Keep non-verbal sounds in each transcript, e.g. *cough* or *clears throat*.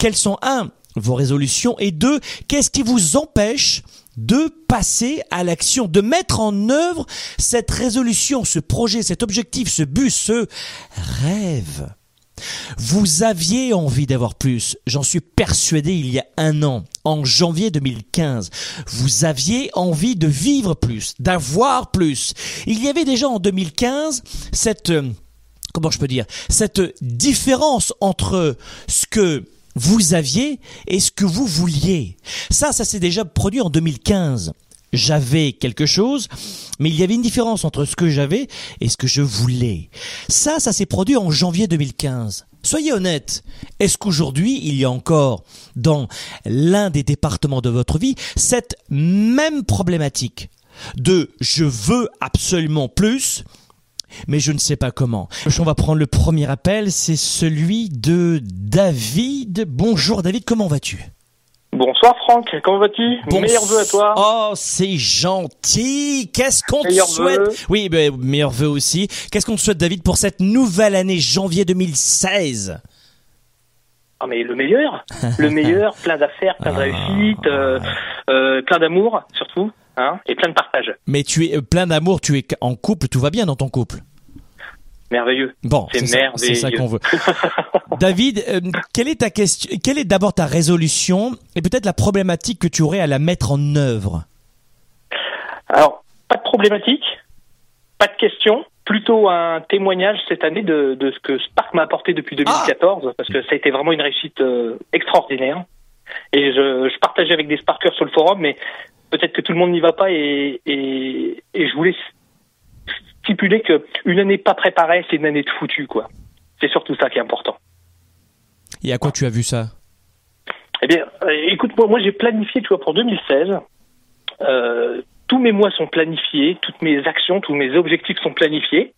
Quelles sont, un, vos résolutions et deux, qu'est-ce qui vous empêche de passer à l'action, de mettre en œuvre cette résolution, ce projet, cet objectif, ce but, ce rêve? Vous aviez envie d'avoir plus, j'en suis persuadé il y a un an, en janvier 2015. Vous aviez envie de vivre plus, d'avoir plus. Il y avait déjà en 2015 cette, euh, comment je peux dire, cette différence entre ce que vous aviez et ce que vous vouliez. Ça, ça s'est déjà produit en 2015. J'avais quelque chose, mais il y avait une différence entre ce que j'avais et ce que je voulais. Ça, ça s'est produit en janvier 2015. Soyez honnête, est-ce qu'aujourd'hui, il y a encore dans l'un des départements de votre vie cette même problématique de je veux absolument plus mais je ne sais pas comment. On va prendre le premier appel, c'est celui de David. Bonjour David, comment vas-tu? Bonsoir Franck, comment vas-tu? Bon- Meilleurs vœux à toi. Oh, c'est gentil. Qu'est-ce qu'on te souhaite vœux. Oui, ben, meilleurs vœux aussi. Qu'est-ce qu'on te souhaite David pour cette nouvelle année janvier 2016 Ah mais le meilleur, *laughs* le meilleur, plein d'affaires, plein de Ah. réussites, euh, euh, plein d'amour surtout, hein, et plein de partage. Mais tu es euh, plein d'amour, tu es en couple, tout va bien dans ton couple. Merveilleux. Bon, C'est ça- c'est ça merveilleux. qu'on veut. *laughs* David, euh, quelle est ta question Quelle est d'abord ta résolution et peut-être la problématique que tu aurais à la mettre en œuvre? Alors, pas de problématique, pas de question, plutôt un témoignage cette année de, de ce que Spark m'a apporté depuis 2014, parce que ça a été vraiment une réussite euh, extraordinaire. Et je, je partageais avec des Sparkers sur le forum, mais peut-être que tout le monde n'y va pas, et, et, et je voulais stipuler que une année pas préparée, c'est une année de foutu, quoi. C'est surtout ça qui est important. Et à quoi tu as vu ça? Eh bien, euh, écoute-moi, moi j'ai planifié, tu vois, pour 2016. Euh, tous mes mois sont planifiés, toutes mes actions, tous mes objectifs sont planifiés,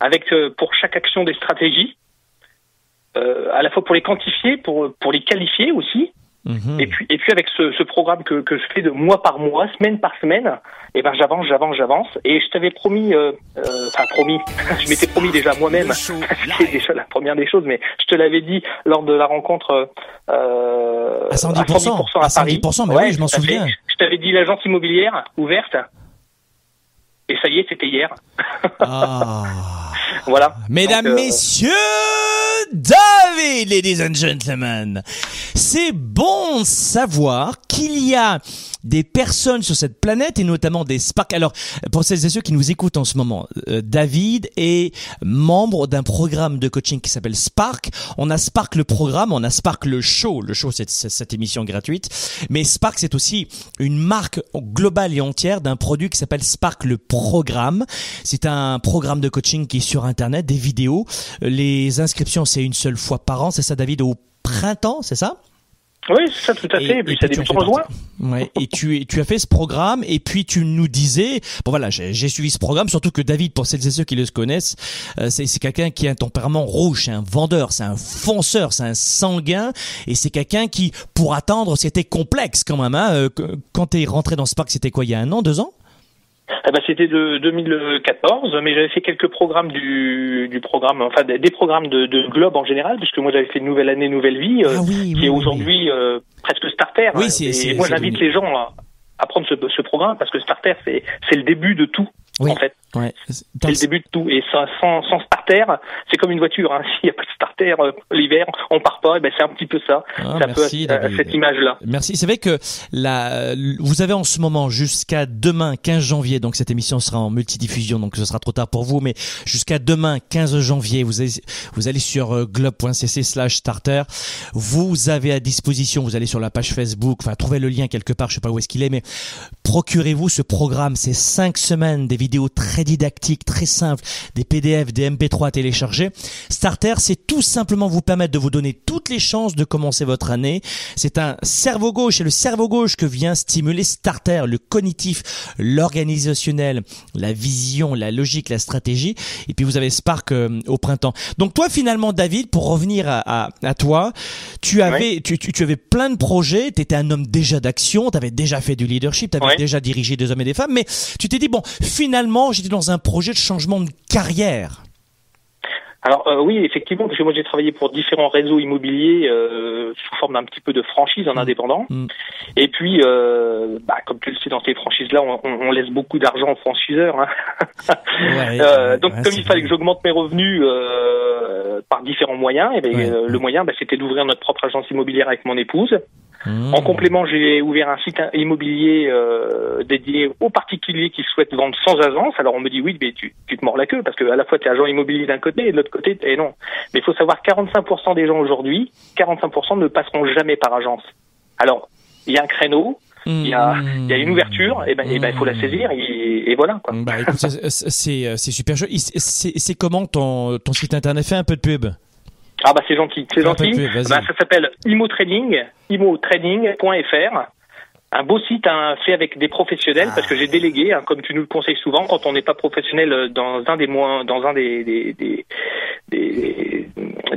avec euh, pour chaque action des stratégies, euh, à la fois pour les quantifier, pour pour les qualifier aussi, Mhm. et puis et puis avec ce, ce programme que, que je fais de mois par mois, semaine par semaine, et ben j'avance, j'avance, j'avance. Et je t'avais promis, euh, euh, enfin promis, *laughs* je m'étais promis déjà moi-même, *laughs* c'est déjà la première des choses, mais je te l'avais dit lors de la rencontre euh, À 110%, à, à Paris. 110%, mais oui, je m'en souviens. Je t'avais dit l'agence immobilière ouverte. Et ça y est, c'était hier. Ah. *laughs* Voilà. Mesdames, Donc, euh, messieurs, David, ladies and gentlemen, c'est bon de savoir qu'il y a des personnes sur cette planète et notamment des Spark. Alors, pour celles et ceux qui nous écoutent en ce moment, euh, David est membre d'un programme de coaching qui s'appelle Spark. On a Spark le programme, on a Spark le show. Le show, c'est c'est cette émission gratuite. Mais Spark, c'est aussi une marque globale et entière d'un produit qui s'appelle Spark le programme. C'est un programme de coaching qui est sur Internet, des vidéos. Euh, Les inscriptions, c'est une seule fois par an. C'est ça, David, au printemps, c'est ça? Oui, c'est ça, tout à fait. Et, puis ça tu en débute fais en juin. partie. Ouais, et tu, tu as fait ce programme et puis tu nous disais, bon voilà, j'ai suivi ce programme, surtout que David, pour celles et ceux qui le connaissent, euh, c'est c'est quelqu'un qui a un tempérament rouge, c'est un vendeur, c'est un fonceur, c'est un sanguin, et c'est quelqu'un qui, pour attendre, c'était complexe quand même. Hein, euh, quand t'es rentré dans ce parc, c'était quoi, il y a un an, deux ans? Eh ben, c'était de 2014, mais j'avais fait quelques programmes du, du programme, enfin des, programmes de, de Globe en général, puisque moi j'avais fait Nouvelle Année, Nouvelle Vie, euh, Ah oui, qui oui, est oui, aujourd'hui euh, presque starter. Oui, hein. c'est- Et moi j'invite les gens à, à prendre ce, ce programme parce que starter c'est c'est le début de tout en fait. Ouais. C'est le début de tout. Et sans, sans, sans starter, c'est comme une voiture. Hein. *laughs* S'il n'y a pas de starter euh, l'hiver, on part pas. Et ben c'est un petit peu ça. Ah, merci, peu euh, cette image-là. Merci. C'est vrai que la, vous avez en ce moment jusqu'à demain 15 janvier, donc cette émission sera en multidiffusion, donc ce sera trop tard pour vous, mais jusqu'à demain 15 janvier, vous allez, vous allez sur euh, globe.cc slash starter, vous avez à disposition, vous allez sur la page Facebook, enfin trouvez le lien quelque part, je sais pas où est-ce qu'il est, mais procurez-vous ce programme, c'est cinq semaines, des vidéos très didactiques, très simples, des PDF, des MP3 à télécharger. Starter, c'est tout simplement vous permettre de vous donner toutes les chances de commencer votre année. C'est un cerveau gauche et le cerveau gauche que vient stimuler Starter, le cognitif, l'organisationnel, la vision, la logique, la stratégie. Et puis vous avez Spark euh, au printemps. Donc toi finalement David, pour revenir à, à, à toi, tu avais, tu, tu, tu avais plein de projets, tu étais un homme déjà d'action, tu avais déjà fait du leadership, tu avais déjà dirigé des hommes et des femmes, mais tu t'es dit, bon, finalement dans un projet de changement de carrière. Alors euh, oui, effectivement, parce que moi j'ai travaillé pour différents réseaux immobiliers euh, sous forme d'un petit peu de franchise en indépendant. Mm. Et puis, euh, bah, comme tu le sais, dans ces franchises-là, on, laisse beaucoup d'argent aux franchiseurs. Hein. Ouais, ouais, donc, ouais, comme il fallait que j'augmente mes revenus par différents moyens, et euh, le moyen, bah, c'était d'ouvrir notre propre agence immobilière avec mon épouse. Mmh. En complément, j'ai ouvert un site immobilier euh, dédié aux particuliers qui souhaitent vendre sans agence. Alors on me dit oui, mais tu, tu te mords la queue parce que à la fois tu es agent immobilier d'un côté et de l'autre côté, et non. Mais il faut savoir que 45% des gens aujourd'hui, 45% ne passeront jamais par agence. Alors il y a un créneau, il y a, il y a une ouverture, et ben, et ben il faut la saisir et, et voilà quoi. Bah c'est- super C'est comment ton ton site internet Fais un peu de pub? Ah bah c'est gentil, c'est gentil. Bah, ça s'appelle ImoTrading, imotrading.fr. Un beau site hein, fait avec des professionnels parce que j'ai délégué, hein, comme tu nous le conseilles souvent, quand on n'est pas professionnel euh, dans un des moins, dans un des des des, des,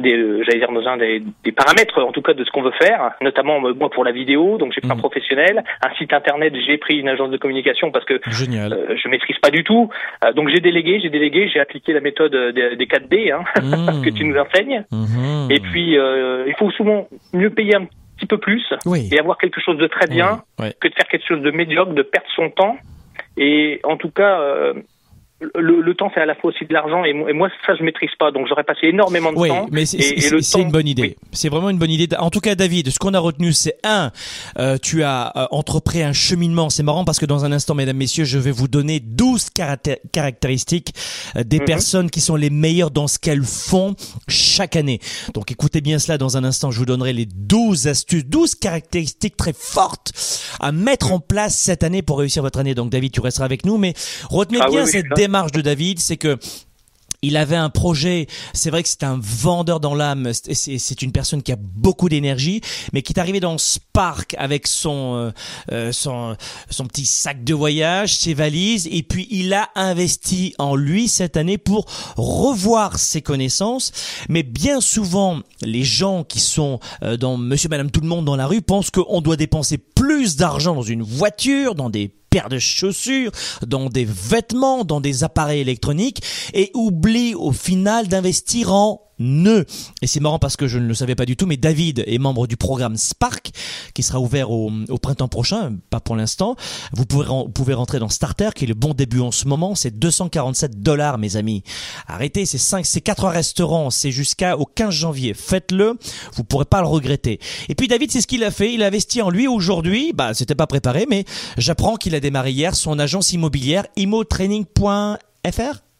des, euh, j'allais dire dans un des, des paramètres en tout cas de ce qu'on veut faire, notamment euh, moi pour la vidéo, donc j'ai pris un Mhm. professionnel, un site internet, j'ai pris une agence de communication parce que Génial. euh, je maîtrise pas du tout, Euh, donc j'ai délégué, j'ai délégué, j'ai appliqué la méthode des, des 4D hein, Mmh. *laughs* que tu nous enseignes. Mhm. Et puis, euh, il faut souvent mieux payer un petit peu plus oui. et avoir quelque chose de très bien ouais. que de faire quelque chose de médiocre, de perdre son temps. Et en tout cas, le, le temps, c'est à la fois aussi de l'argent. Et, moi- ça, je maîtrise pas. Donc, j'aurais passé énormément de Oui, temps. mais c'est temps- une bonne idée. oui. C'est vraiment une bonne idée. En tout cas, David, ce qu'on a retenu, c'est un, euh, tu as euh, entrepris un cheminement. C'est marrant parce que dans un instant, mesdames, messieurs, je vais vous donner 12 caracté- caractéristiques euh, des Mhm. personnes qui sont les meilleures dans ce qu'elles font chaque année. Donc, écoutez bien cela dans un instant. Je vous donnerai les 12 astuces, 12 caractéristiques très fortes à mettre en place cette année pour réussir votre année. Donc, David, tu resteras avec nous, mais retenez Ah bien oui, cette ça. Démarche de David, c'est que il avait un projet. C'est vrai que c'est un vendeur dans l'âme. C'est- une personne qui a beaucoup d'énergie, mais qui est arrivé dans Spark avec son euh, euh, son son petit sac de voyage, ses valises, et puis il a investi en lui cette année pour revoir ses connaissances. Mais bien souvent, les gens qui sont euh, dans Monsieur, Madame, tout le monde dans la rue pensent qu'on doit dépenser plus d'argent dans une voiture, dans des paires de chaussures, dans des vêtements, dans des appareils électroniques et oublie au final d'investir en nœuds. Et c'est marrant parce que je ne le savais pas du tout, mais David est membre du programme Spark qui sera ouvert au, printemps prochain, pas pour l'instant. Vous pouvez, pouvez rentrer dans Starter qui est le bon début en ce moment, c'est 247 dollars mes amis. Arrêtez, c'est 5, c'est 4 restaurants, c'est jusqu'à au 15 janvier. Faites-le, vous pourrez pas le regretter. Et puis David, c'est ce qu'il a fait, il a investi en lui aujourd'hui, bah c'était pas préparé mais j'apprends qu'il a démarré hier son agence immobilière imotraining.fr.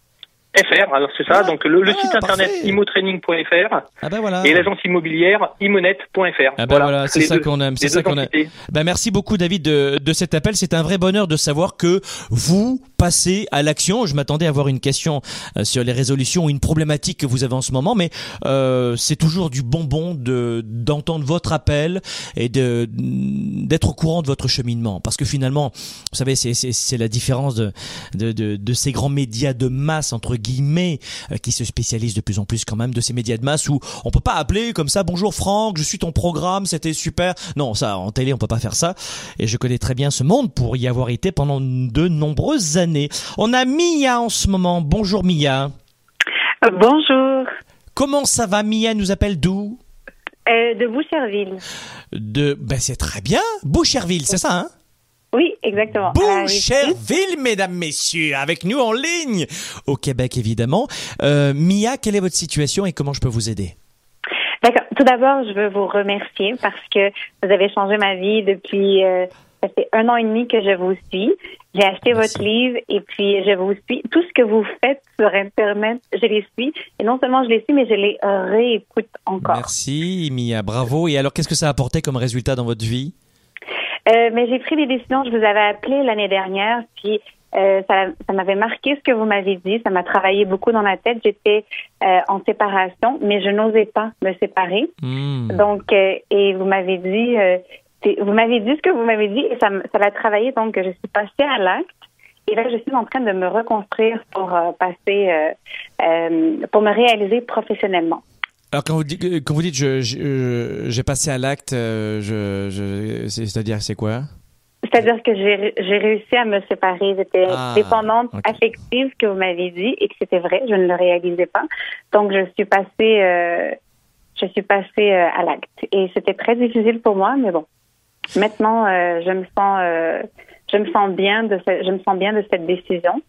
FR, alors c'est ça. Ah, Donc, le, le ah, site internet imotraining.fr Ah ben voilà. et l'agence immobilière imonet.fr. Ah ben voilà, c'est ça qu'on aime, c'est ça qu'on aime. Ben merci beaucoup David de, de cet appel. C'est un vrai bonheur de savoir que vous passez à l'action. Je m'attendais à avoir une question euh, sur les résolutions ou une problématique que vous avez en ce moment, mais euh, c'est toujours du bonbon de d'entendre votre appel et de d'être au courant de votre cheminement. Parce que finalement, vous savez, c'est la différence de de, de de ces grands médias de masse entre guillemets euh, qui se spécialisent de plus en plus quand même de ces médias de masse où on peut pas appeler comme ça bonjour Franck, je suis ton programme, c'était super. Non, ça en télé on peut pas faire ça et je connais très bien ce monde pour y avoir été pendant de nombreuses années. On a Mia en ce moment. Bonjour Mia. Euh, Bonjour, Comment ça va Mia? Nous appelle d'où? Euh, de Boucherville. De ben c'est très bien, Boucherville, c'est ça hein? Oui, exactement. Boucherville, mesdames, messieurs, avec nous en ligne, au Québec évidemment. Euh, Mia, quelle est votre situation et comment je peux vous aider? D'accord. Tout d'abord, je veux vous remercier parce que vous avez changé ma vie depuis euh, ça fait un an et demi que je vous suis. J'ai acheté votre livre et puis je vous suis. Tout ce que vous faites sur Internet, je les suis. Et non seulement je les suis, mais je les réécoute encore. Merci, Mia. Bravo. Et alors, qu'est-ce que ça a apporté comme résultat dans votre vie? Euh, mais j'ai pris des décisions. Je vous avais appelé l'année dernière, puis euh, ça, ça m'avait marqué ce que vous m'avez dit. Ça m'a travaillé beaucoup dans la tête. J'étais euh, en séparation, mais je n'osais pas me séparer. Hmm. Donc, euh, et vous m'avez dit, euh, vous m'avez dit ce que vous m'avez dit et ça, ça va travailler. Donc, je suis passée à l'acte. Et là, je suis en train de me reconstruire pour passer, pour me réaliser professionnellement. Alors quand vous dites, quand vous dites j'ai passé à l'acte, je, je, c'est-à-dire c'est quoi? C'est-à-dire que j'ai réussi à me séparer. J'étais ah, dépendante affective que vous m'avez dit et que c'était vrai, je ne le réalisais pas. Donc je suis passée, euh, je suis passée euh, à l'acte et c'était très difficile pour moi, mais bon. Maintenant, euh, je me sens, je me sens bien de, je me sens bien de cette décision.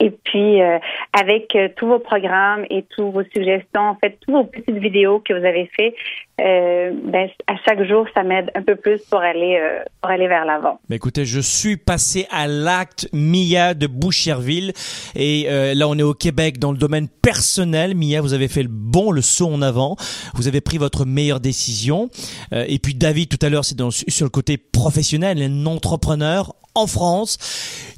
Et puis, euh, avec euh, tous vos programmes et tous vos suggestions, en fait, toutes vos petites vidéos que vous avez fait, euh, ben, à chaque jour, ça m'aide un peu plus pour aller, pour aller vers l'avant. Écoutez, je suis passé à l'acte Mia de Boucherville. Et là, on est au Québec dans le domaine personnel. Mia, vous avez fait le bon, le saut en avant. Vous avez pris votre meilleure décision. et puis, David, tout à l'heure, c'est sur le côté professionnel, un entrepreneur en France.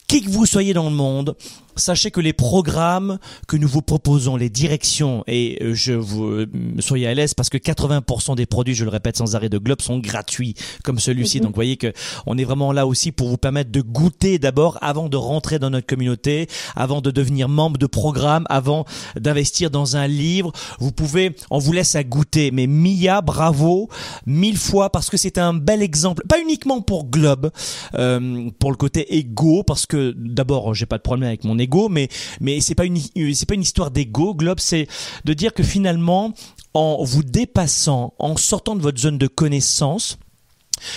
Qui que vous soyez dans le monde, sachez que les programmes que nous vous proposons, les directions, et euh, je vous euh, soyez à l'aise parce que 80% des produits, je le répète sans arrêt de Globe, sont gratuits comme celui-ci. Mhm. Donc, vous voyez que on est vraiment là aussi pour vous permettre de goûter d'abord avant de rentrer dans notre communauté, avant de devenir membre de programme, avant d'investir dans un livre. Vous pouvez, on vous laisse à goûter. Mais Mia, bravo, mille fois parce que c'est un bel exemple, pas uniquement pour Globe, euh, pour le côté égo, parce que d'abord, j'ai pas de problème avec mon mais mais c'est pas une c'est pas une histoire d'ego. Globe, c'est de dire que finalement, en vous dépassant, en sortant de votre zone de connaissance,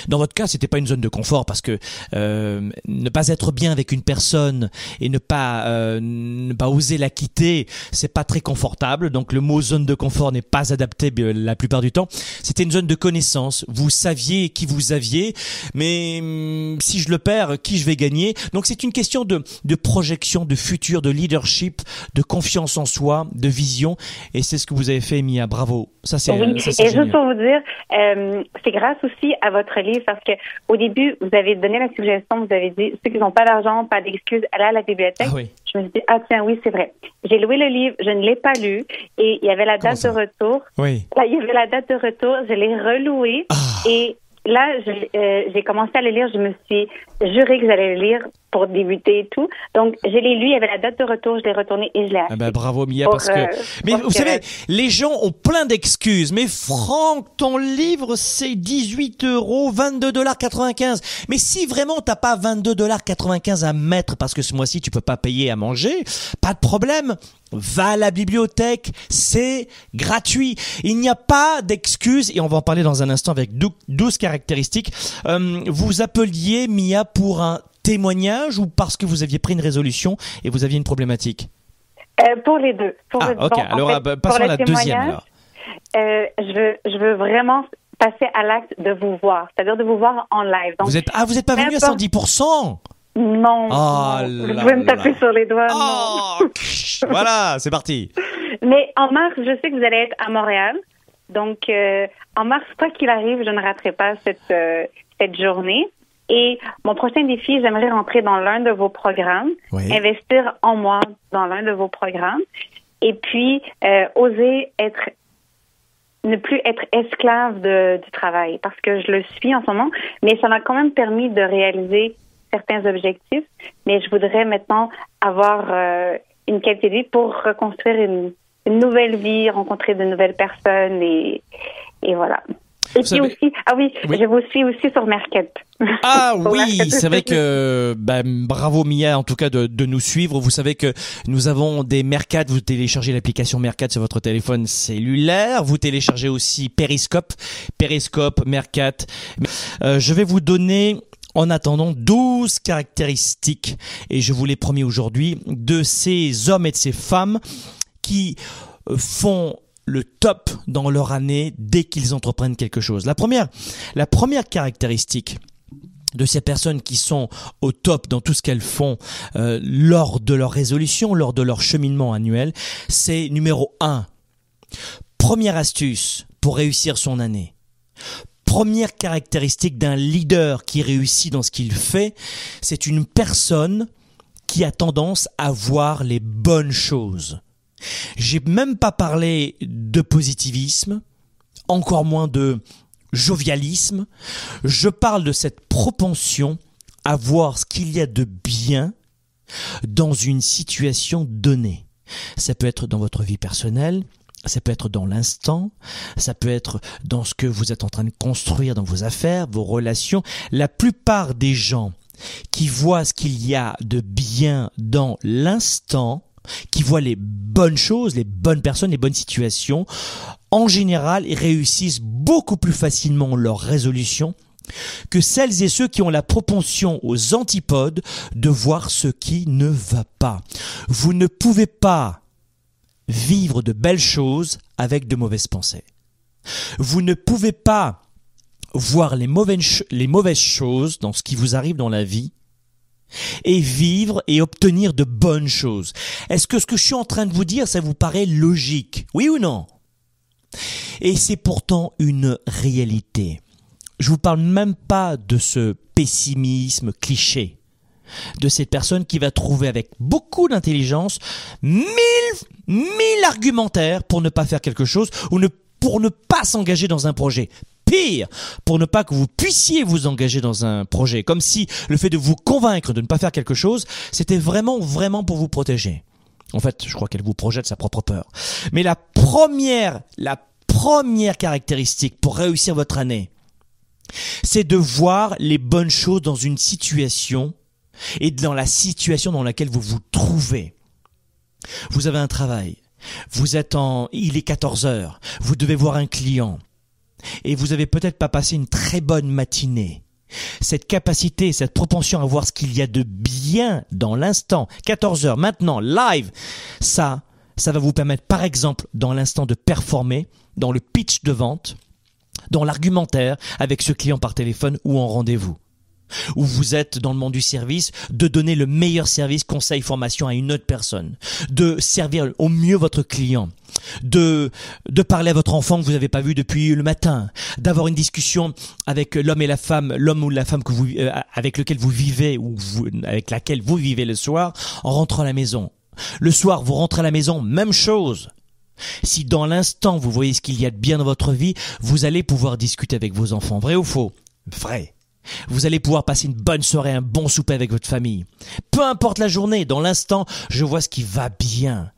dans votre cas, c'était pas une zone de confort parce que euh, ne pas être bien avec une personne et ne pas euh, ne pas oser la quitter, c'est pas très confortable. Donc le mot zone de confort n'est pas adapté la plupart du temps. C'était une zone de connaissance. Vous saviez qui vous aviez, mais hum, si je le perds, qui je vais gagner? Donc c'est une question de de projection, de futur, de leadership, de confiance en soi, de vision. Et c'est ce que vous avez fait, Mia. Bravo. Ça c'est. Oui. Ça, et juste pour vous dire, euh, c'est grâce aussi à votre livre parce que au début, vous avez donné la suggestion, vous avez dit ceux qui n'ont pas d'argent, pas d'excuses, allez à la bibliothèque. Ah je me suis dit, ah tiens, oui, c'est vrai. J'ai loué le livre, je ne l'ai pas lu et il y avait la date de retour. Oui. Là, il y avait la date de retour, je l'ai reloué ah. et là, euh, j'ai commencé à le lire, je me suis juré que j'allais le lire pour débuter et tout. Donc, je l'ai lu, il y avait la date de retour, je l'ai retourné et je l'ai acheté. Ah ben, bravo Mia, parce que... Euh, mais vous savez, les gens ont plein d'excuses. Mais Franck, ton livre, c'est 18 euros, 22 dollars 95. Mais si vraiment t'as pas 22 dollars 95 à mettre parce que ce mois-ci tu peux pas payer à manger, pas de problème. Va à la bibliothèque, c'est gratuit. Il n'y a pas d'excuses et on va en parler dans un instant avec 12 caractéristiques. Euh, vous appeliez Mia pour un témoignage ou parce que vous aviez pris une résolution et vous aviez une problématique? Euh, Pour les deux. ah, ok. Alors, euh, passons à la deuxième. Euh, je, veux, je veux vraiment passer à l'acte de vous voir, c'est-à-dire de vous voir en live. vous êtes, ah, vous n'êtes pas venu à 110% non. Oh vous pouvez me taper sur les doigts. Oh, *laughs* voilà, c'est parti. Mais en mars, je sais que vous allez être à Montréal. Donc, en mars, quoi qu'il arrive, je ne raterai pas cette, cette journée. Et mon prochain défi, j'aimerais rentrer dans l'un de vos programmes, investir en moi dans l'un de vos programmes, et puis euh, oser être ne plus être esclave de, du travail parce que je le suis en ce moment, mais ça m'a quand même permis de réaliser certains objectifs. Mais je voudrais maintenant avoir euh, une qualité de vie pour reconstruire une, une, nouvelle vie, rencontrer de nouvelles personnes et, et voilà. Et puis aussi, ah oui, je vous suis aussi sur Mercat. Ah *laughs* oui, c'est vrai que bah, bravo Mia en tout cas de, de, nous suivre. Vous savez que nous avons des Mercat. Vous téléchargez l'application Mercat sur votre téléphone cellulaire. Vous téléchargez aussi Periscope, Periscope, Mercat. Euh, je vais vous donner en attendant 12 caractéristiques, et je vous l'ai promis aujourd'hui, de ces hommes et de ces femmes qui euh, font le top dans leur année dès qu'ils entreprennent quelque chose. La première, la première caractéristique de ces personnes qui sont au top dans tout ce qu'elles font euh, lors de leur résolution, lors de leur cheminement annuel, c'est numéro un. Première astuce pour réussir son année. Première caractéristique d'un leader qui réussit dans ce qu'il fait, c'est une personne qui a tendance à voir les bonnes choses. J'ai même pas parlé de positivisme, encore moins de jovialisme. Je parle de cette propension à voir ce qu'il y a de bien dans une situation donnée. Ça peut être dans votre vie personnelle, ça peut être dans l'instant, ça peut être dans ce que vous êtes en train de construire dans vos affaires, vos relations. La plupart des gens qui voient ce qu'il y a de bien dans l'instant, qui voient les bonnes choses, les bonnes personnes, les bonnes situations, en général, ils réussissent beaucoup plus facilement leur résolution que celles et ceux qui ont la propension aux antipodes de voir ce qui ne va pas. Vous ne pouvez pas vivre de belles choses avec de mauvaises pensées. Vous ne pouvez pas voir les mauvaises, choses dans ce qui vous arrive dans la vie et vivre et obtenir de bonnes choses. Est-ce que ce que je suis en train de vous dire, ça vous paraît logique? Oui ou non? Et c'est pourtant une réalité. Je vous parle même pas de ce pessimisme cliché de cette personne qui va trouver avec beaucoup d'intelligence mille, mille argumentaires pour ne pas faire quelque chose ou ne, pour ne pas s'engager dans un projet pire pour ne pas que vous puissiez vous engager dans un projet. Comme si le fait de vous convaincre de ne pas faire quelque chose, c'était vraiment, vraiment pour vous protéger. En fait, je crois qu'elle vous projette sa propre peur. Mais la première, la première caractéristique pour réussir votre année, c'est de voir les bonnes choses dans une situation et dans la situation dans laquelle vous vous trouvez. Vous avez un travail. Vous êtes en, il est 14 heures. Vous devez voir un client et vous avez peut-être pas passé une très bonne matinée. Cette capacité, cette propension à voir ce qu'il y a de bien dans l'instant, 14 heures maintenant, live, ça, ça va vous permettre par exemple dans l'instant de performer, dans le pitch de vente, dans l'argumentaire avec ce client par téléphone ou en rendez-vous où vous êtes dans le monde du service, de donner le meilleur service, conseil, formation à une autre personne, de servir au mieux votre client, de, de parler à votre enfant que vous n'avez pas vu depuis le matin, d'avoir une discussion avec l'homme et la femme, l'homme ou la femme que vous, euh, avec lequel vous vivez ou avec laquelle vous vivez le soir en rentrant à la maison. Le soir, vous rentrez à la maison, même chose. Si dans l'instant vous voyez ce qu'il y a de bien dans votre vie, vous allez pouvoir discuter avec vos enfants. Vrai ou faux? Vrai. Vous allez pouvoir passer une bonne soirée, un bon souper avec votre famille. Peu importe la journée, dans l'instant, je vois ce qui va bien,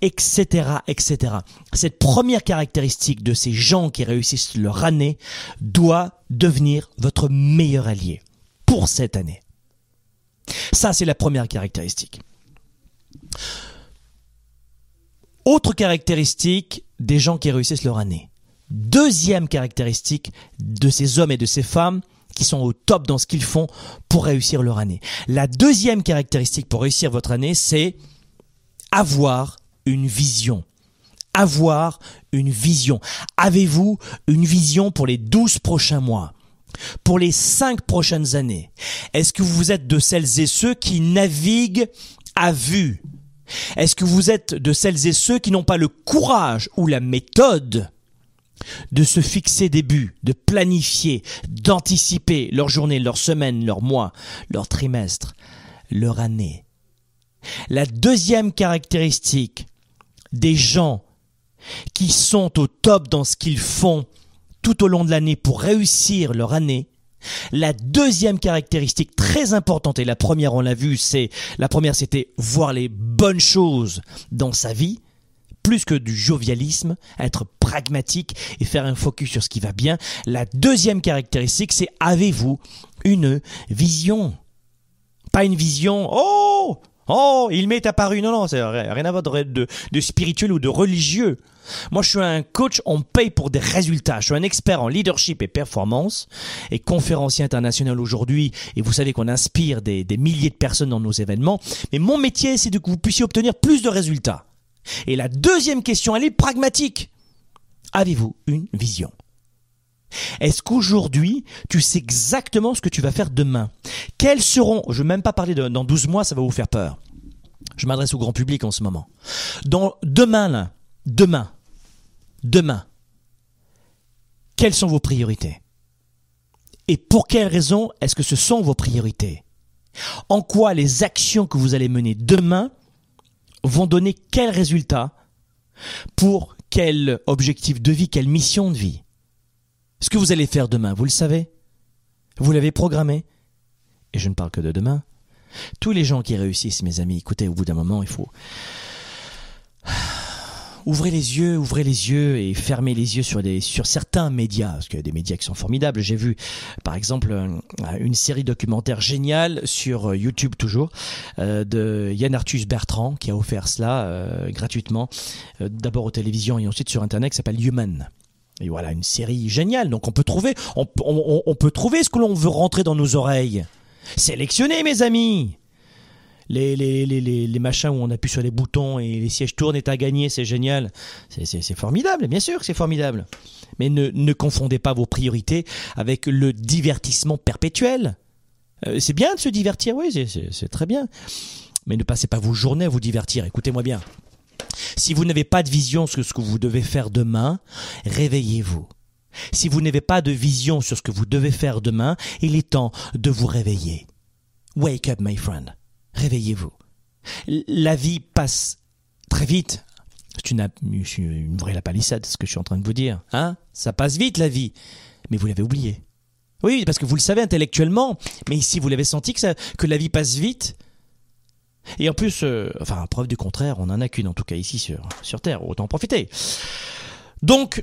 etc., etc. Cette première caractéristique de ces gens qui réussissent leur année doit devenir votre meilleur allié pour cette année. Ça, c'est la première caractéristique. Autre caractéristique des gens qui réussissent leur année. Deuxième caractéristique de ces hommes et de ces femmes qui sont au top dans ce qu'ils font pour réussir leur année. La deuxième caractéristique pour réussir votre année, c'est avoir une vision. Avoir une vision. Avez-vous une vision pour les douze prochains mois? Pour les cinq prochaines années? Est-ce que vous êtes de celles et ceux qui naviguent à vue? Est-ce que vous êtes de celles et ceux qui n'ont pas le courage ou la méthode de se fixer des buts, de planifier, d'anticiper leur journée, leur semaine, leur mois, leur trimestre, leur année. La deuxième caractéristique des gens qui sont au top dans ce qu'ils font tout au long de l'année pour réussir leur année, la deuxième caractéristique très importante, et la première on l'a vu, c'est, la première c'était voir les bonnes choses dans sa vie, plus que du jovialisme, être pragmatique et faire un focus sur ce qui va bien. La deuxième caractéristique, c'est avez-vous une vision? Pas une vision, oh Oh, il m'est apparu. Non, non, c'est rien à voir de, de, spirituel ou de religieux. Moi, je suis un coach, on paye pour des résultats. Je suis un expert en leadership et performance et conférencier international aujourd'hui. Et vous savez qu'on inspire des, des milliers de personnes dans nos événements. Mais mon métier, c'est de que vous puissiez obtenir plus de résultats. Et la deuxième question, elle est pragmatique. Avez-vous une vision? Est-ce qu'aujourd'hui, tu sais exactement ce que tu vas faire demain? Quels seront, je ne vais même pas parler de, dans 12 mois, ça va vous faire peur. Je m'adresse au grand public en ce moment. Dans demain, là, demain, demain, quelles sont vos priorités? Et pour quelles raisons est-ce que ce sont vos priorités? En quoi les actions que vous allez mener demain vont donner quels résultats pour quel objectif de vie, quelle mission de vie. Ce que vous allez faire demain, vous le savez. Vous l'avez programmé. Et je ne parle que de demain. Tous les gens qui réussissent, mes amis, écoutez, au bout d'un moment, il faut... Ouvrez les yeux, ouvrez les yeux et fermez les yeux sur, des, sur certains médias, parce qu'il y a des médias qui sont formidables. J'ai vu, par exemple, une série documentaire géniale sur YouTube toujours, euh, de Yann Arthus Bertrand, qui a offert cela euh, gratuitement, euh, d'abord aux télévisions et ensuite sur Internet, qui s'appelle Human. Et voilà, une série géniale. Donc on peut trouver, on, peut trouver ce que l'on veut rentrer dans nos oreilles. Sélectionnez, mes amis. Les, les, les, les, machins où on appuie sur les boutons et les sièges tournent et à gagner, c'est génial. C'est formidable, bien sûr c'est formidable. Mais ne, ne confondez pas vos priorités avec le divertissement perpétuel. Euh, c'est bien de se divertir, oui, c'est très bien. Mais ne passez pas vos journées à vous divertir. Écoutez-moi bien. Si vous n'avez pas de vision sur ce que vous devez faire demain, réveillez-vous. Si vous n'avez pas de vision sur ce que vous devez faire demain, il est temps de vous réveiller. Wake up, my friend. Réveillez-vous. La vie passe très vite. C'est une, vraie la palissade, ce que je suis en train de vous dire. Hein Ça passe vite, la vie. Mais vous l'avez oublié. Oui, parce que vous le savez intellectuellement. Mais ici, vous l'avez senti que, que la vie passe vite. Et en plus, euh, enfin, preuve du contraire, on en a qu'une en tout cas ici sur, sur Terre, autant en profiter. Donc,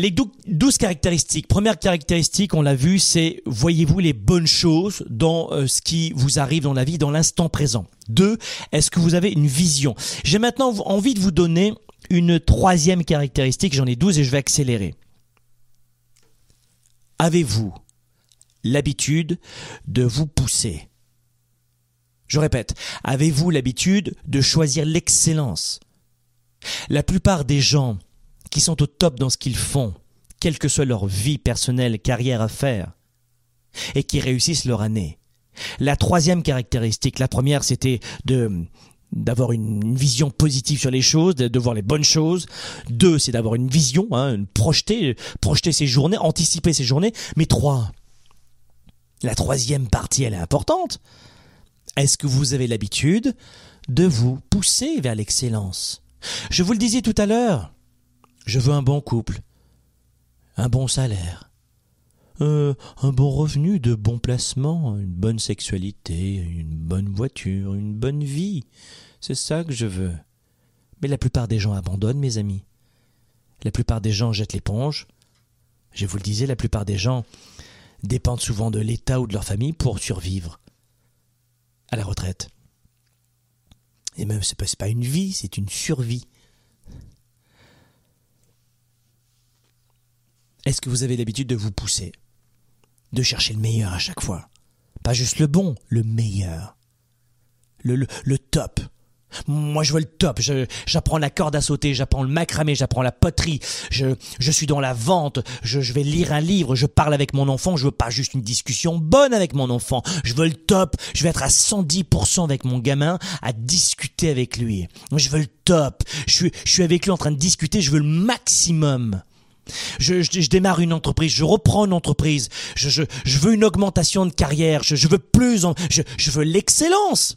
les douze caractéristiques. Première caractéristique, on l'a vu, c'est voyez-vous les bonnes choses dans euh, ce qui vous arrive dans la vie, dans l'instant présent. Deux, est-ce que vous avez une vision? J'ai maintenant envie de vous donner une troisième caractéristique, j'en ai douze et je vais accélérer. Avez-vous l'habitude de vous pousser? Je répète, avez-vous l'habitude de choisir l'excellence? La plupart des gens qui sont au top dans ce qu'ils font, quelle que soit leur vie personnelle, carrière à faire, et qui réussissent leur année. La troisième caractéristique, la première, c'était de d'avoir une, vision positive sur les choses, de, voir les bonnes choses. Deux, c'est d'avoir une vision, hein, projeter, projeter ses journées, anticiper ses journées. Mais trois, la troisième partie, elle est importante. Est-ce que vous avez l'habitude de vous pousser vers l'excellence? Je vous le disais tout à l'heure, je veux un bon couple, un bon salaire, euh, un bon revenu, de bons placements, une bonne sexualité, une bonne voiture, une bonne vie. C'est ça que je veux. Mais la plupart des gens abandonnent, mes amis. La plupart des gens jettent l'éponge. Je vous le disais, la plupart des gens dépendent souvent de l'État ou de leur famille pour survivre à la retraite. Et même, ce n'est pas une vie, c'est une survie. Est-ce que vous avez l'habitude de vous pousser De chercher le meilleur à chaque fois? Pas juste le bon, le meilleur. Le, le, le top. Moi, je veux le top. J'apprends la corde à sauter, j'apprends le macramé, j'apprends la poterie. Je, je suis dans la vente. Je, je vais lire un livre. Je parle avec mon enfant. Je veux pas juste une discussion bonne avec mon enfant. Je veux le top. Je vais être à 110% avec mon gamin à discuter avec lui. Je veux le top. Je je suis avec lui en train de discuter. Je veux le maximum. Je, démarre une entreprise, je reprends une entreprise, je, veux une augmentation de carrière, je, veux plus, je, veux l'excellence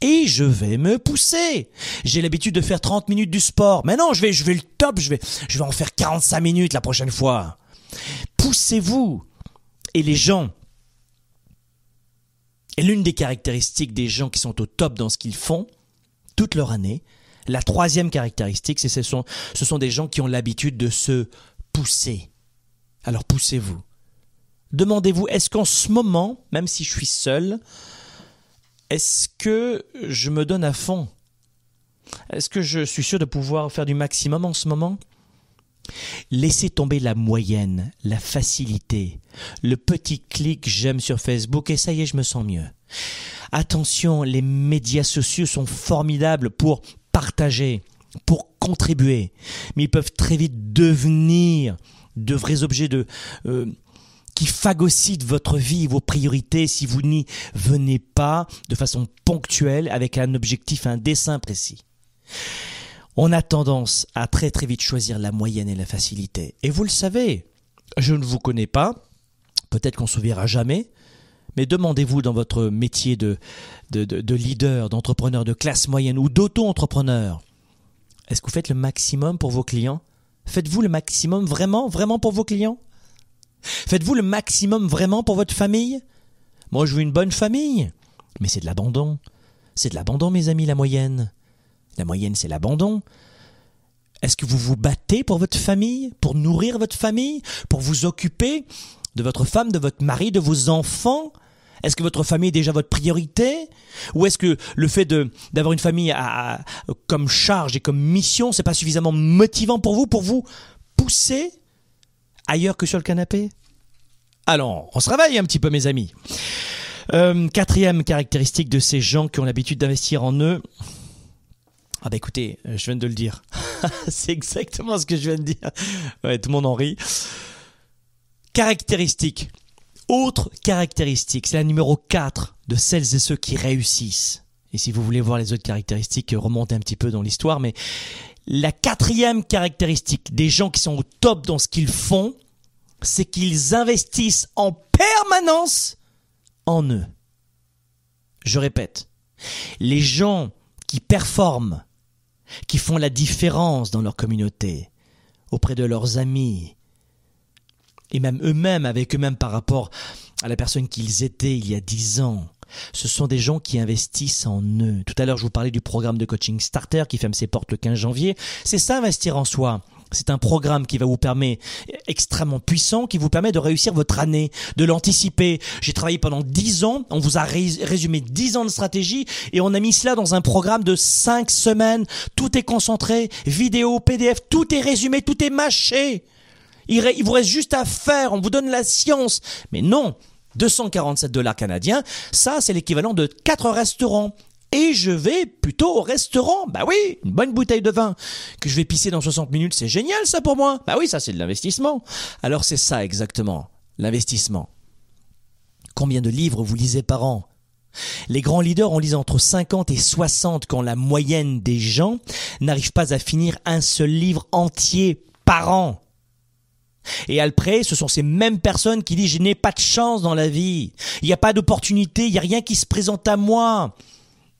et je vais me pousser. J'ai l'habitude de faire 30 minutes du sport. Mais non, je vais, je vais le top, je vais, je vais en faire 45 minutes la prochaine fois. Poussez-vous. Et les gens, et l'une des caractéristiques des gens qui sont au top dans ce qu'ils font, toute leur année, la troisième caractéristique, c'est ce sont, ce sont des gens qui ont l'habitude de se pousser. Alors poussez-vous. Demandez-vous, est-ce qu'en ce moment, même si je suis seul, Est-ce que je me donne à fond? Est-ce que je suis sûr de pouvoir faire du maximum en ce moment? Laissez tomber la moyenne, la facilité, le petit clic j'aime sur Facebook et ça y est, je me sens mieux. Attention, les médias sociaux sont formidables pour partager, pour contribuer, mais ils peuvent très vite devenir de vrais objets de euh, qui phagocytent votre vie, vos priorités si vous n'y venez pas de façon ponctuelle avec un objectif, un dessin précis. On a tendance à très très vite choisir la moyenne et la facilité. Et vous le savez, je ne vous connais pas, peut-être qu'on se verra jamais, mais demandez-vous dans votre métier de, de, de, leader, d'entrepreneur de classe moyenne ou d'auto-entrepreneur, est-ce que vous faites le maximum pour vos clients? Faites-vous le maximum vraiment, vraiment pour vos clients? Faites-vous le maximum vraiment pour votre famille? Moi, je veux une bonne famille, mais c'est de l'abandon. C'est de l'abandon, mes amis, la moyenne. La moyenne, c'est l'abandon. Est-ce que vous vous battez pour votre famille, pour nourrir votre famille, pour vous occuper de votre femme, de votre mari, de vos enfants? Est-ce que votre famille est déjà votre priorité? Ou est-ce que le fait d'avoir une famille comme charge et comme mission, c'est pas suffisamment motivant pour vous, pour vous pousser ailleurs que sur le canapé? Alors, on se réveille un petit peu, mes amis. Euh, quatrième caractéristique de ces gens qui ont l'habitude d'investir en eux, ah bah écoutez, euh, je viens de le dire. *laughs* c'est exactement ce que je viens de dire. Ouais, tout le monde en rit. Caractéristique. Autre caractéristique, c'est la numéro 4 de celles et ceux qui réussissent. Et si vous voulez voir les autres caractéristiques, remontez un petit peu dans l'histoire, mais la quatrième caractéristique des gens qui sont au top dans ce qu'ils font, c'est qu'ils investissent en permanence en eux. Je répète, les gens qui performent qui font la différence dans leur communauté, auprès de leurs amis, et même eux-mêmes, avec eux-mêmes par rapport à la personne qu'ils étaient il y a dix ans. Ce sont des gens qui investissent en eux. Tout à l'heure, je vous parlais du programme de coaching Starter qui ferme ses portes le 15 janvier. C'est ça, investir en soi. C'est un programme qui va vous permettre, extrêmement puissant, qui vous permet de réussir votre année, de l'anticiper. J'ai travaillé pendant dix ans, on vous a résumé dix ans de stratégie et on a mis cela dans un programme de cinq semaines. Tout est concentré, vidéo, PDF, tout est résumé, tout est mâché. Il, vous reste juste à faire, on vous donne la science. Mais non, 247 dollars canadiens, ça c'est l'équivalent de quatre restaurants et je vais plutôt au restaurant. Bah oui, une bonne bouteille de vin que je vais pisser dans 60 minutes, c'est génial ça pour moi. Bah oui, ça c'est de l'investissement. Alors c'est ça exactement, l'investissement. Combien de livres vous lisez par an? Les grands leaders en lisent entre 50 et 60 quand la moyenne des gens n'arrive pas à finir un seul livre entier par an. Et après, ce sont ces mêmes personnes qui disent je n'ai pas de chance dans la vie, il n'y a pas d'opportunité, il n'y a rien qui se présente à moi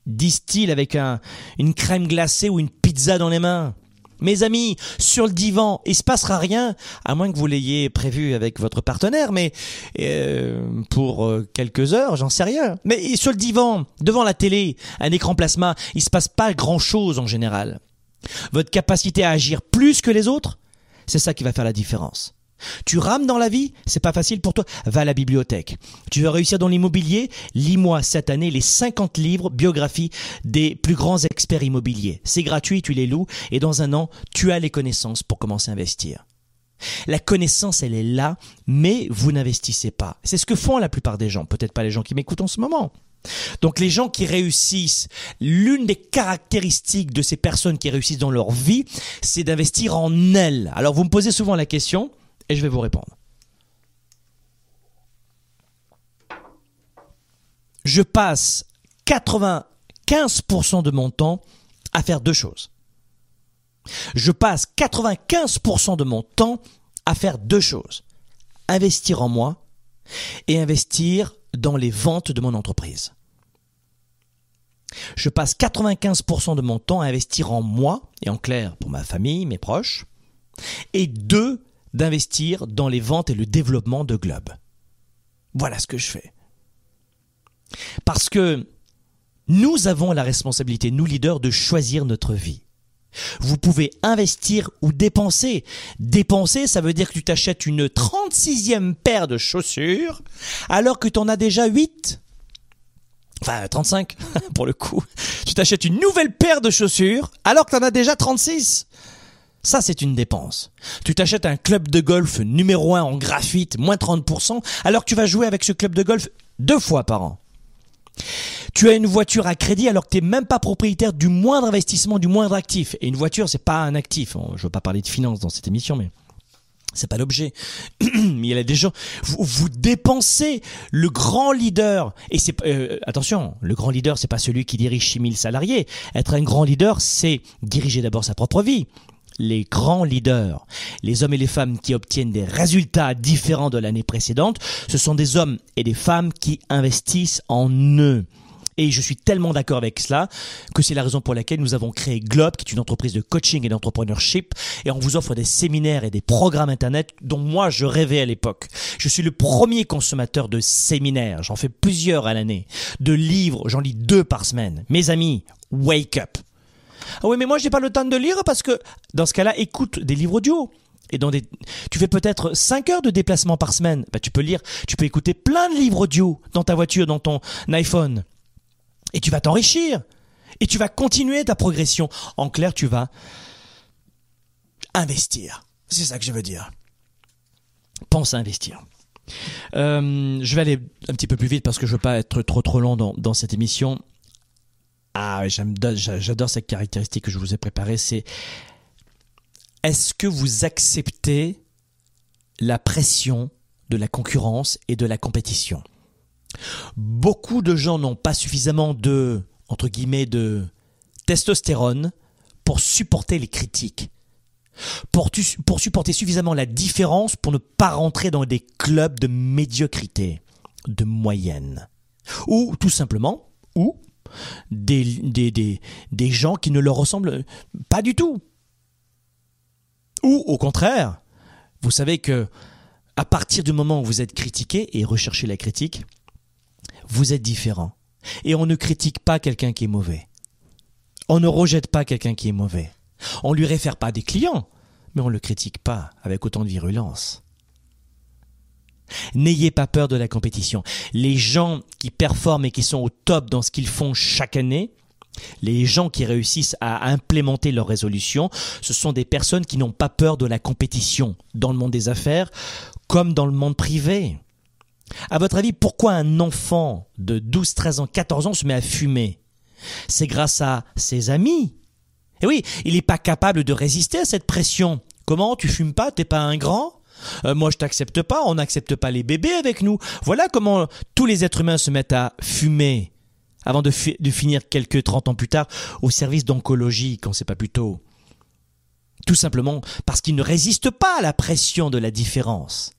disent-ils avec un, une crème glacée ou une pizza dans les mains. Mes amis, sur le divan, il se passera rien, à moins que vous l'ayez prévu avec votre partenaire, mais euh, pour euh, quelques heures, j'en sais rien. Mais sur le divan, devant la télé, un écran plasma, il se passe pas grand-chose en général. Votre capacité à agir plus que les autres, c'est ça qui va faire la différence. Tu rames dans la vie, c'est pas facile pour toi, va à la bibliothèque. Tu veux réussir dans l'immobilier, lis-moi cette année les 50 livres biographies des plus grands experts immobiliers. C'est gratuit, tu les loues et dans un an, tu as les connaissances pour commencer à investir. La connaissance, elle est là, mais vous n'investissez pas. C'est ce que font la plupart des gens, peut-être pas les gens qui m'écoutent en ce moment. Donc les gens qui réussissent, l'une des caractéristiques de ces personnes qui réussissent dans leur vie, c'est d'investir en elles. Alors vous me posez souvent la question, et je vais vous répondre. Je passe 95% de mon temps à faire deux choses. Je passe 95% de mon temps à faire deux choses. Investir en moi et investir dans les ventes de mon entreprise. Je passe 95% de mon temps à investir en moi, et en clair pour ma famille, mes proches, et deux, d'investir dans les ventes et le développement de Globe. Voilà ce que je fais. Parce que nous avons la responsabilité, nous leaders, de choisir notre vie. Vous pouvez investir ou dépenser. Dépenser, ça veut dire que tu t'achètes une 36e paire de chaussures alors que tu en as déjà 8. Enfin, 35 *laughs* pour le coup. Tu t'achètes une nouvelle paire de chaussures alors que tu en as déjà 36. Ça, c'est une dépense. Tu t'achètes un club de golf numéro 1 en graphite, moins 30%, alors que tu vas jouer avec ce club de golf deux fois par an. Tu as une voiture à crédit alors que tu n'es même pas propriétaire du moindre investissement, du moindre actif. Et une voiture, c'est pas un actif. Je veux pas parler de finance dans cette émission, mais c'est pas l'objet. *clears throat* il y a des gens. Vous, vous dépensez le grand leader. Et c'est euh, attention, le grand leader, c'est pas celui qui dirige 6000 salariés. Être un grand leader, c'est diriger d'abord sa propre vie. Les grands leaders, les hommes et les femmes qui obtiennent des résultats différents de l'année précédente, ce sont des hommes et des femmes qui investissent en eux. Et je suis tellement d'accord avec cela que c'est la raison pour laquelle nous avons créé Globe, qui est une entreprise de coaching et d'entrepreneurship. Et on vous offre des séminaires et des programmes Internet dont moi je rêvais à l'époque. Je suis le premier consommateur de séminaires. J'en fais plusieurs à l'année. De livres, j'en lis deux par semaine. Mes amis, wake up. Ah oui, mais moi j'ai pas le temps de lire parce que dans ce cas-là, écoute des livres audio. Et dans des, tu fais peut-être 5 heures de déplacement par semaine. Bah, tu peux lire, tu peux écouter plein de livres audio dans ta voiture, dans ton iPhone. Et tu vas t'enrichir. Et tu vas continuer ta progression. En clair, tu vas investir. C'est ça que je veux dire. Pense à investir. Euh, je vais aller un petit peu plus vite parce que je veux pas être trop trop long dans, dans cette émission. Ah, j'adore cette caractéristique que je vous ai préparée. C'est est-ce que vous acceptez la pression de la concurrence et de la compétition? Beaucoup de gens n'ont pas suffisamment de, entre guillemets, de testostérone pour supporter les critiques. Pour, pour supporter suffisamment la différence pour ne pas rentrer dans des clubs de médiocrité, de moyenne. Ou tout simplement, ou des, gens qui ne leur ressemblent pas du tout. Ou au contraire, vous savez que à partir du moment où vous êtes critiqué et recherchez la critique, vous êtes différent. Et on ne critique pas quelqu'un qui est mauvais. On ne rejette pas quelqu'un qui est mauvais. On lui réfère pas des clients, mais on ne le critique pas avec autant de virulence. N'ayez pas peur de la compétition. Les gens qui performent et qui sont au top dans ce qu'ils font chaque année, les gens qui réussissent à implémenter leurs résolutions, ce sont des personnes qui n'ont pas peur de la compétition dans le monde des affaires comme dans le monde privé. À votre avis, pourquoi un enfant de 12, 13 ans, 14 ans se met à fumer? C'est grâce à ses amis. Et oui, il n'est pas capable de résister à cette pression. Comment? Tu fumes pas? T'es pas un grand? Euh, moi, je t'accepte pas. On n'accepte pas les bébés avec nous. Voilà comment tous les êtres humains se mettent à fumer avant de, de finir quelques 30 ans plus tard au service d'oncologie, quand c'est pas plus tôt. Tout simplement parce qu'ils ne résistent pas à la pression de la différence,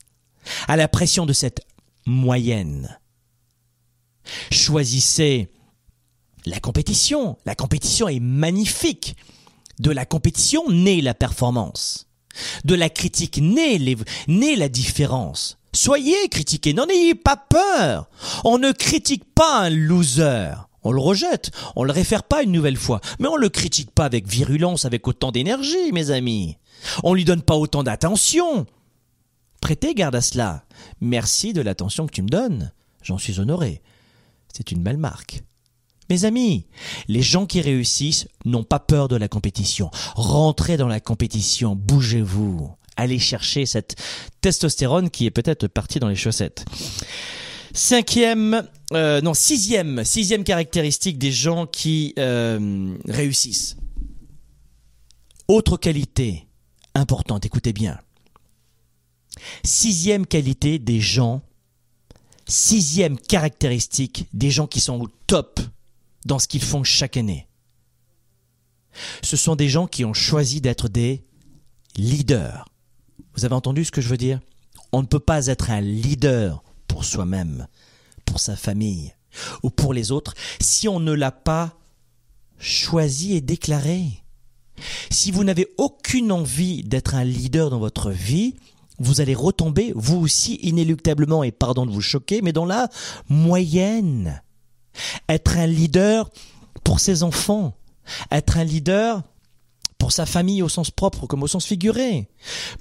à la pression de cette moyenne. Choisissez la compétition. La compétition est magnifique. De la compétition naît la performance. De la critique naît, la différence. Soyez critiqués, n'en ayez pas peur. On ne critique pas un loser. On le rejette, on le réfère pas une nouvelle fois, mais on le critique pas avec virulence, avec autant d'énergie, mes amis. On lui donne pas autant d'attention. Prêtez garde à cela. Merci de l'attention que tu me donnes. J'en suis honoré. C'est une belle marque. Mes amis, les gens qui réussissent n'ont pas peur de la compétition. Rentrez dans la compétition, bougez-vous. Allez chercher cette testostérone qui est peut-être partie dans les chaussettes. Cinquième, euh, non, sixième, sixième caractéristique des gens qui euh, réussissent. Autre qualité importante, écoutez bien. Sixième qualité des gens, sixième caractéristique des gens qui sont au top dans ce qu'ils font chaque année. Ce sont des gens qui ont choisi d'être des leaders. Vous avez entendu ce que je veux dire? On ne peut pas être un leader pour soi-même, pour sa famille ou pour les autres si on ne l'a pas choisi et déclaré. Si vous n'avez aucune envie d'être un leader dans votre vie, vous allez retomber, vous aussi, inéluctablement, et pardon de vous choquer, mais dans la moyenne. Être un leader pour ses enfants. Être un leader pour sa famille au sens propre comme au sens figuré,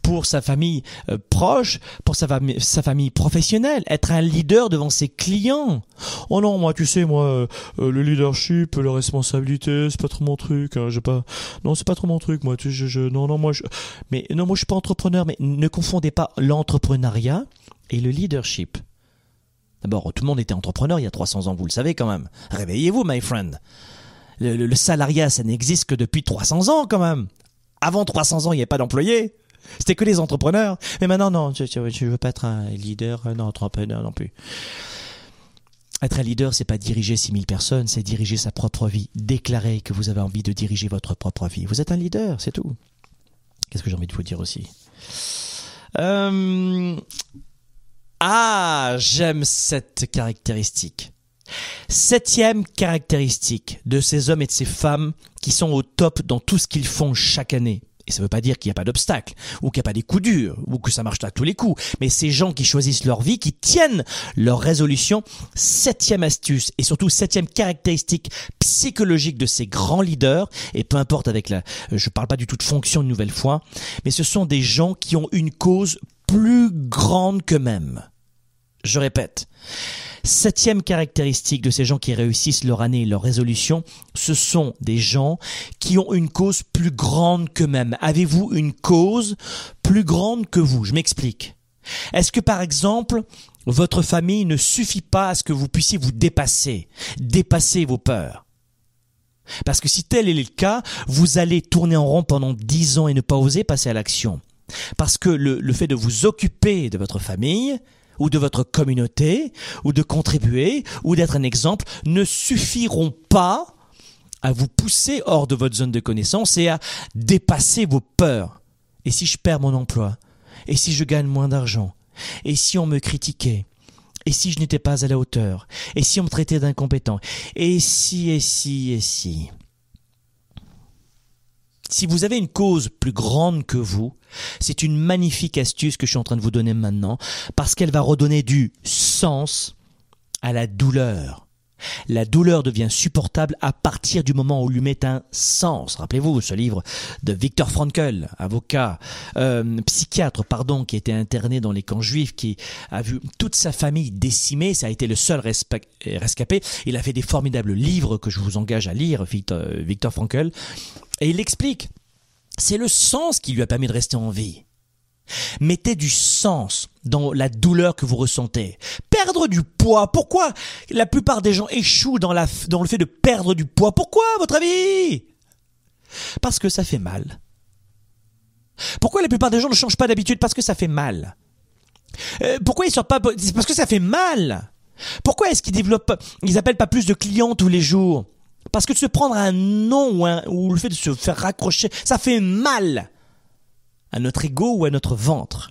pour sa famille euh, proche, pour sa, famille, professionnelle, être un leader devant ses clients. Oh non, moi tu sais moi euh, euh, le leadership, la responsabilité, c'est pas trop mon truc, hein, j'ai pas Non, c'est pas trop mon truc moi, tu je, je non non moi je mais non moi je suis pas entrepreneur mais ne confondez pas l'entrepreneuriat et le leadership. D'abord, tout le monde était entrepreneur il y a 300 ans, vous le savez quand même. Réveillez-vous, my friend le, salariat, ça n'existe que depuis 300 ans quand même. Avant 300 ans, il n'y avait pas d'employés. C'était que les entrepreneurs. Mais maintenant, non, je ne veux pas être un leader, euh, non, entrepreneur non plus. Être un leader, c'est pas diriger 6000 personnes, c'est diriger sa propre vie. Déclarer que vous avez envie de diriger votre propre vie. Vous êtes un leader, c'est tout. Qu'est-ce que j'ai envie de vous dire aussi? Euh... Ah, j'aime cette caractéristique. Septième caractéristique de ces hommes et de ces femmes qui sont au top dans tout ce qu'ils font chaque année. Et ça ne veut pas dire qu'il n'y a pas d'obstacles, ou qu'il n'y a pas des coups durs, ou que ça marche à tous les coups. Mais ces gens qui choisissent leur vie, qui tiennent leur résolution, septième astuce, et surtout septième caractéristique psychologique de ces grands leaders, et peu importe avec la, je parle pas du tout de fonction une nouvelle fois, mais ce sont des gens qui ont une cause plus grande qu'eux-mêmes. Je répète. Septième caractéristique de ces gens qui réussissent leur année et leur résolution, ce sont des gens qui ont une cause plus grande qu'eux-mêmes. Avez-vous une cause plus grande que vous? Je m'explique. Est-ce que par exemple, votre famille ne suffit pas à ce que vous puissiez vous dépasser, dépasser vos peurs? Parce que si tel est le cas, vous allez tourner en rond pendant dix ans et ne pas oser passer à l'action. Parce que le, fait de vous occuper de votre famille, ou de votre communauté, ou de contribuer, ou d'être un exemple, ne suffiront pas à vous pousser hors de votre zone de connaissance et à dépasser vos peurs. Et si je perds mon emploi Et si je gagne moins d'argent Et si on me critiquait Et si je n'étais pas à la hauteur Et si on me traitait d'incompétent Et si, et si, et si si vous avez une cause plus grande que vous, c'est une magnifique astuce que je suis en train de vous donner maintenant, parce qu'elle va redonner du sens à la douleur. La douleur devient supportable à partir du moment où on lui met un sens. Rappelez-vous ce livre de Viktor Frankl, avocat, euh, psychiatre, pardon, qui était interné dans les camps juifs, qui a vu toute sa famille décimée. Ça a été le seul rescapé. Il a fait des formidables livres que je vous engage à lire, Viktor, Viktor Frankl. Et il explique, c'est le sens qui lui a permis de rester en vie. Mettez du sens dans la douleur que vous ressentez. Perdre du poids. Pourquoi la plupart des gens échouent dans, le fait de perdre du poids? Pourquoi, à votre avis? Parce que ça fait mal. Pourquoi la plupart des gens ne changent pas d'habitude? Parce que ça fait mal. Euh, pourquoi ils sortent pas Parce que ça fait mal. Pourquoi est-ce qu'ils développent Ils appellent pas plus de clients tous les jours? Parce que se prendre un nom ou, le fait de se faire raccrocher, ça fait mal à notre ego ou à notre ventre.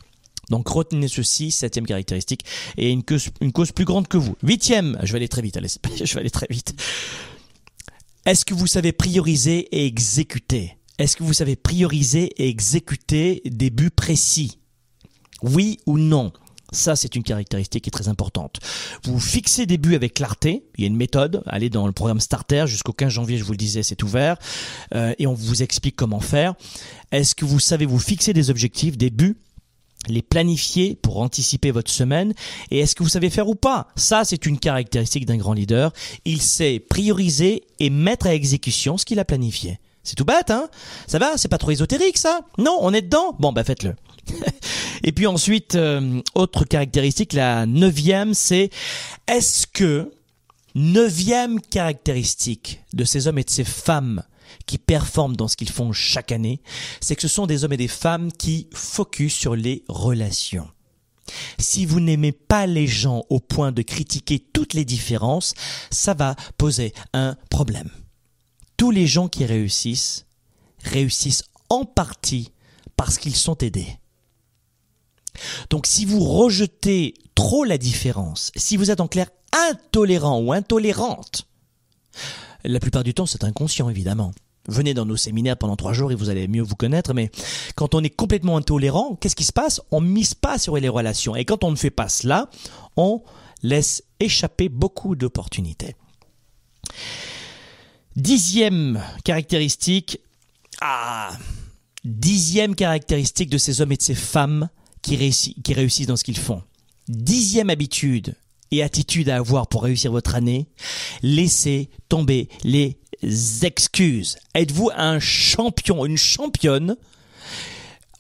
Donc retenez ceci, septième caractéristique, et une cause, une cause plus grande que vous. Huitième, je vais aller très vite, allez, *laughs* je vais aller très vite. Est-ce que vous savez prioriser et exécuter? Est-ce que vous savez prioriser et exécuter des buts précis? Oui ou non? Ça, c'est une caractéristique qui est très importante. Vous fixez des buts avec clarté. Il y a une méthode. Allez dans le programme Starter jusqu'au 15 janvier, je vous le disais, c'est ouvert. Euh, et on vous explique comment faire. Est-ce que vous savez vous fixer des objectifs, des buts les planifier pour anticiper votre semaine? Et est-ce que vous savez faire ou pas? Ça, c'est une caractéristique d'un grand leader. Il sait prioriser et mettre à exécution ce qu'il a planifié. C'est tout bête, hein? Ça va? C'est pas trop ésotérique, ça? Non, on est dedans? Bon, bah faites-le. Et puis ensuite, euh, autre caractéristique, la neuvième, c'est est-ce que, neuvième caractéristique de ces hommes et de ces femmes qui performent dans ce qu'ils font chaque année, c'est que ce sont des hommes et des femmes qui focus sur les relations. Si vous n'aimez pas les gens au point de critiquer toutes les différences, ça va poser un problème. Tous les gens qui réussissent réussissent en partie parce qu'ils sont aidés. Donc si vous rejetez trop la différence, si vous êtes en clair intolérant ou intolérante, la plupart du temps c'est inconscient évidemment. Venez dans nos séminaires pendant trois jours et vous allez mieux vous connaître, mais quand on est complètement intolérant, qu'est-ce qui se passe? On mise pas sur les relations. Et quand on ne fait pas cela, on laisse échapper beaucoup d'opportunités. Dixième caractéristique, Ah Dixième caractéristique de ces hommes et de ces femmes qui, réussissent dans ce qu'ils font. Dixième habitude et attitude à avoir pour réussir votre année, laissez tomber les excuses. Êtes-vous un champion, une championne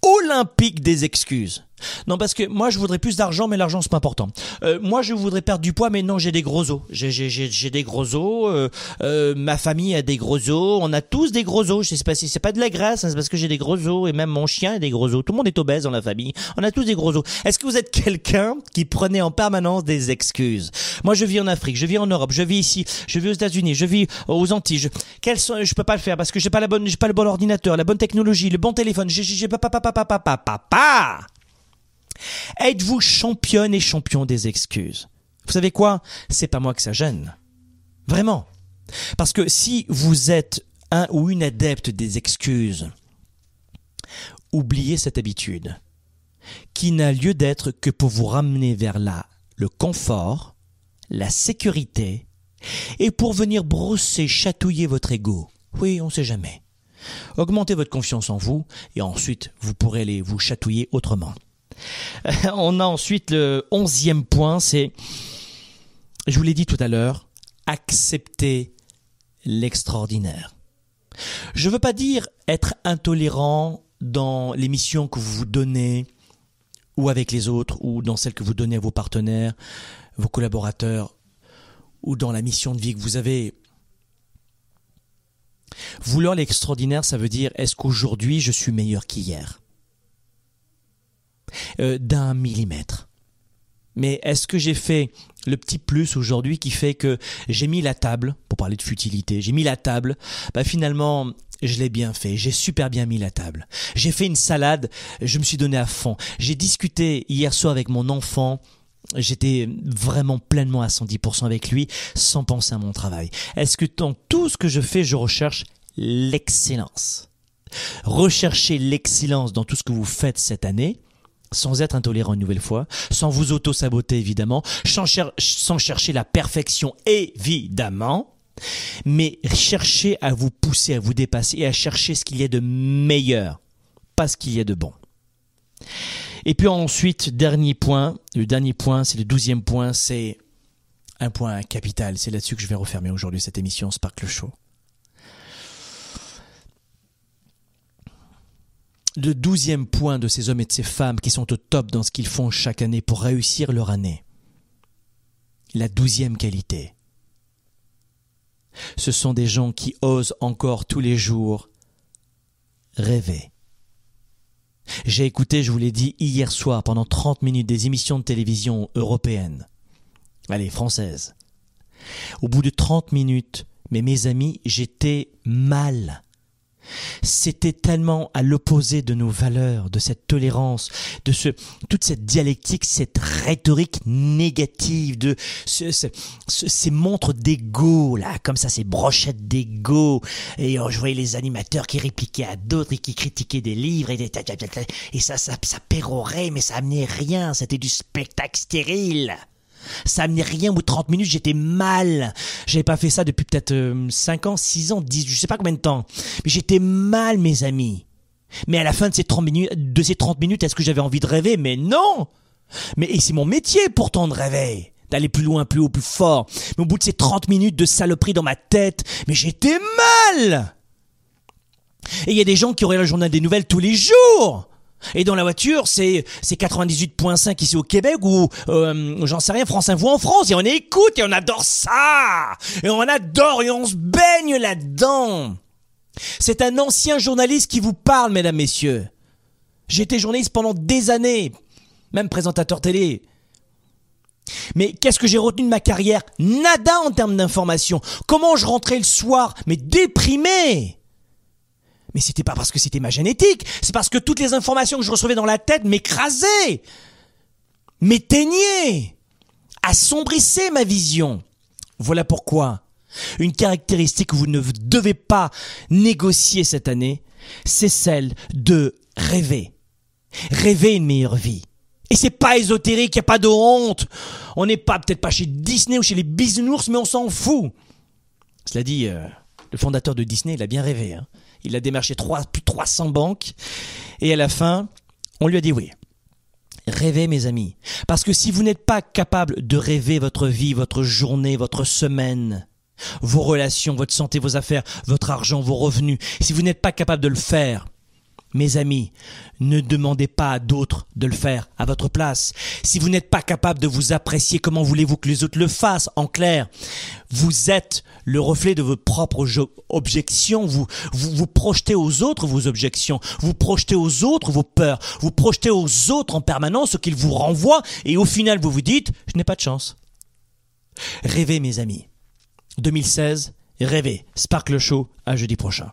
olympique des excuses? Non, parce que moi, je voudrais plus d'argent, mais l'argent, c'est pas important. Euh, moi, je voudrais perdre du poids, mais non, j'ai des gros os. J'ai des gros os. Euh, euh, ma famille a des gros os. On a tous des gros os. Je sais pas si c'est pas de la graisse, hein, c'est parce que j'ai des gros os. Et même mon chien a des gros os. Tout le monde est obèse dans la famille. On a tous des gros os. Est-ce que vous êtes quelqu'un qui prenait en permanence des excuses? Moi, je vis en Afrique, je vis en Europe, je vis ici, je vis aux États-Unis, je vis aux Antilles. Je, quels sont, je peux pas le faire parce que j'ai pas la bonne, j'ai pas le bon ordinateur, la bonne technologie, le bon téléphone. J'ai pas, pas, pas, pas, pas, pas, pas, pas. Êtes-vous championne et champion des excuses? Vous savez quoi? C'est pas moi que ça gêne. Vraiment. Parce que si vous êtes un ou une adepte des excuses, oubliez cette habitude qui n'a lieu d'être que pour vous ramener vers là le confort, la sécurité et pour venir brosser, chatouiller votre ego. Oui, on sait jamais. Augmentez votre confiance en vous et ensuite vous pourrez aller vous chatouiller autrement. *laughs* On a ensuite le onzième point, c'est, je vous l'ai dit tout à l'heure, accepter l'extraordinaire. Je ne veux pas dire être intolérant dans les missions que vous vous donnez, ou avec les autres, ou dans celles que vous donnez à vos partenaires, vos collaborateurs, ou dans la mission de vie que vous avez. Vouloir l'extraordinaire, ça veut dire est-ce qu'aujourd'hui je suis meilleur qu'hier? Euh, d'un millimètre. Mais est-ce que j'ai fait le petit plus aujourd'hui qui fait que j'ai mis la table, pour parler de futilité, j'ai mis la table, bah finalement, je l'ai bien fait, j'ai super bien mis la table. J'ai fait une salade, je me suis donné à fond. J'ai discuté hier soir avec mon enfant, J'étais vraiment pleinement à 110% avec lui, sans penser à mon travail. Est-ce que dans tout ce que je fais, je recherche l'excellence? Recherchez l'excellence dans tout ce que vous faites cette année, sans être intolérant une nouvelle fois, sans vous auto-saboter évidemment, sans, chercher la perfection évidemment, mais chercher à vous pousser, à vous dépasser et à chercher ce qu'il y a de meilleur, pas ce qu'il y a de bon. Et puis ensuite, dernier point, le dernier point, c'est le douzième point, c'est un point capital, c'est là-dessus que je vais refermer aujourd'hui cette émission Sparkle Show. Le douzième point de ces hommes et de ces femmes qui sont au top dans ce qu'ils font chaque année pour réussir leur année. La douzième qualité. Ce sont des gens qui osent encore tous les jours rêver. J'ai écouté, je vous l'ai dit, hier soir pendant 30 minutes des émissions de télévision européennes. Allez, françaises. Au bout de 30 minutes, mais mes amis, j'étais mal c'était tellement à l'opposé de nos valeurs, de cette tolérance, de ce, toute cette dialectique, cette rhétorique négative, de ces montres d'ego, là, comme ça, ces brochettes d'ego. Et oh, je voyais les animateurs qui répliquaient à d'autres et qui critiquaient des livres et, et ça, ça, ça pérorait, mais ça amenait rien, c'était du spectacle stérile. Ça amenait rien au bout de 30 minutes, j'étais mal. J'avais pas fait ça depuis peut-être 5 euh, ans, 6 ans, 10, je sais pas combien de temps. Mais j'étais mal, mes amis. Mais à la fin de ces 30 minutes, de ces 30 minutes, est-ce que j'avais envie de rêver? Mais non Mais c'est mon métier pourtant de rêver d'aller plus loin, plus haut, plus fort. Mais au bout de ces 30 minutes de saloperie dans ma tête, mais j'étais mal Et il y a des gens qui auraient le journal des nouvelles tous les jours et dans la voiture, c'est c'est 98.5 ici au Québec ou euh, j'en sais rien, France Info en France. Et on écoute et on adore ça. Et on adore et on se baigne là-dedans. C'est un ancien journaliste qui vous parle, mesdames, messieurs. Été journaliste pendant des années, même présentateur télé. Mais qu'est-ce que j'ai retenu de ma carrière? Nada en termes d'information. Comment je rentrais le soir, mais déprimé? Mais c'était pas parce que c'était ma génétique, c'est parce que toutes les informations que je recevais dans la tête m'écrasaient, m'éteignaient, assombrissaient ma vision. Voilà pourquoi une caractéristique que vous ne devez pas négocier cette année, c'est celle de rêver. Rêver une meilleure vie. Et c'est pas ésotérique, y a pas de honte. On n'est pas peut-être pas chez Disney ou chez les bisounours, mais on s'en fout. Cela dit, euh, le fondateur de Disney, il a bien rêvé. Hein. Il a démarché trois, plus de 300 banques. Et à la fin, on lui a dit oui. Rêvez, mes amis. Parce que si vous n'êtes pas capable de rêver votre vie, votre journée, votre semaine, vos relations, votre santé, vos affaires, votre argent, vos revenus, si vous n'êtes pas capable de le faire, mes amis, ne demandez pas à d'autres de le faire à votre place. Si vous n'êtes pas capable de vous apprécier, comment voulez-vous que les autres le fassent? En clair, vous êtes le reflet de vos propres objections. Vous, vous, projetez aux autres vos objections. Vous projetez aux autres vos peurs. Vous projetez aux autres en permanence ce qu'ils vous renvoient. Et au final, vous vous dites, je n'ai pas de chance. Rêvez, mes amis. 2016, rêvez. Sparkle Show à jeudi prochain.